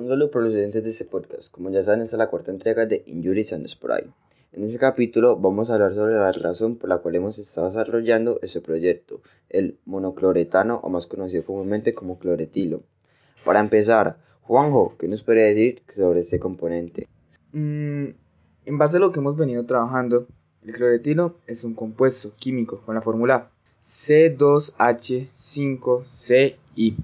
Un saludo por los oyentes de este podcast. Como ya saben, esta es la cuarta entrega de Injuries and Spray. En este capítulo vamos a hablar sobre la razón por la cual hemos estado desarrollando este proyecto, el monocloretano o más conocido comúnmente como cloretilo. Para empezar, Juanjo, ¿qué nos puede decir sobre este componente? Mm, en base a lo que hemos venido trabajando, el cloretilo es un compuesto químico con la fórmula C2H5CI,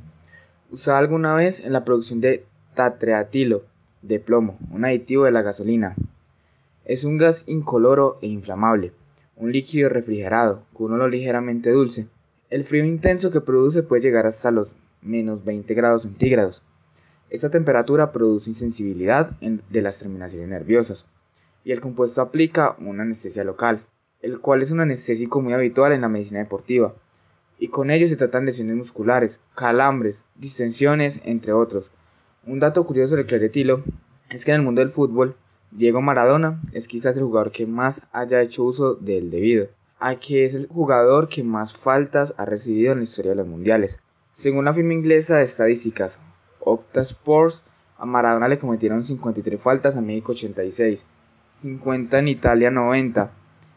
usada alguna vez en la producción de tatreatilo de plomo, un aditivo de la gasolina. Es un gas incoloro e inflamable, un líquido refrigerado con un olor ligeramente dulce. El frío intenso que produce puede llegar hasta los menos 20 grados centígrados. Esta temperatura produce insensibilidad de las terminaciones nerviosas y el compuesto aplica una anestesia local, el cual es un anestésico muy habitual en la medicina deportiva, y con ello se tratan lesiones musculares, calambres, distensiones, entre otros. Un dato curioso del cleretilo es que en el mundo del fútbol, Diego Maradona es quizás el jugador que más haya hecho uso del debido, a que es el jugador que más faltas ha recibido en la historia de los mundiales. Según la firma inglesa de estadísticas Opta Sports, a Maradona le cometieron 53 faltas, a México 86, 50 en Italia 90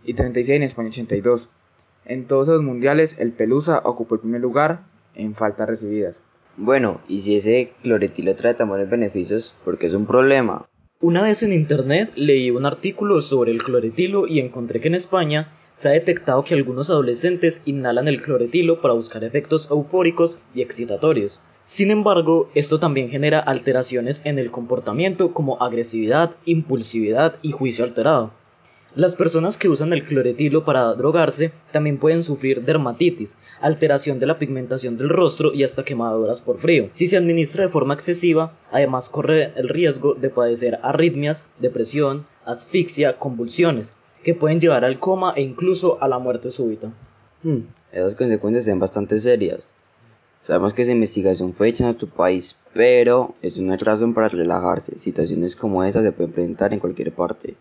y 36 en España 82. En todos los mundiales, el Pelusa ocupó el primer lugar en faltas recibidas. Bueno, y si ese cloretilo trae tan beneficios, porque es un problema. Una vez en internet leí un artículo sobre el cloretilo y encontré que en España se ha detectado que algunos adolescentes inhalan el cloretilo para buscar efectos eufóricos y excitatorios. Sin embargo, esto también genera alteraciones en el comportamiento como agresividad, impulsividad y juicio alterado. Las personas que usan el cloretilo para drogarse también pueden sufrir dermatitis, alteración de la pigmentación del rostro y hasta quemaduras por frío. Si se administra de forma excesiva, además corre el riesgo de padecer arritmias, depresión, asfixia, convulsiones, que pueden llevar al coma e incluso a la muerte súbita. Hmm, esas consecuencias son bastante serias. Sabemos que esa investigación fue hecha en tu país, pero eso no es razón para relajarse. Situaciones como esa se pueden presentar en cualquier parte.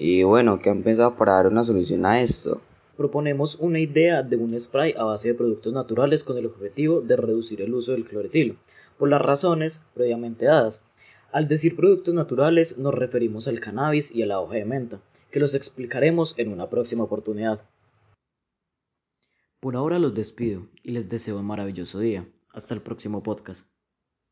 Y bueno, ¿qué han pensado para dar una solución a esto? Proponemos una idea de un spray a base de productos naturales con el objetivo de reducir el uso del cloretilo, por las razones previamente dadas. Al decir productos naturales nos referimos al cannabis y a la hoja de menta, que los explicaremos en una próxima oportunidad. Por ahora los despido y les deseo un maravilloso día. Hasta el próximo podcast.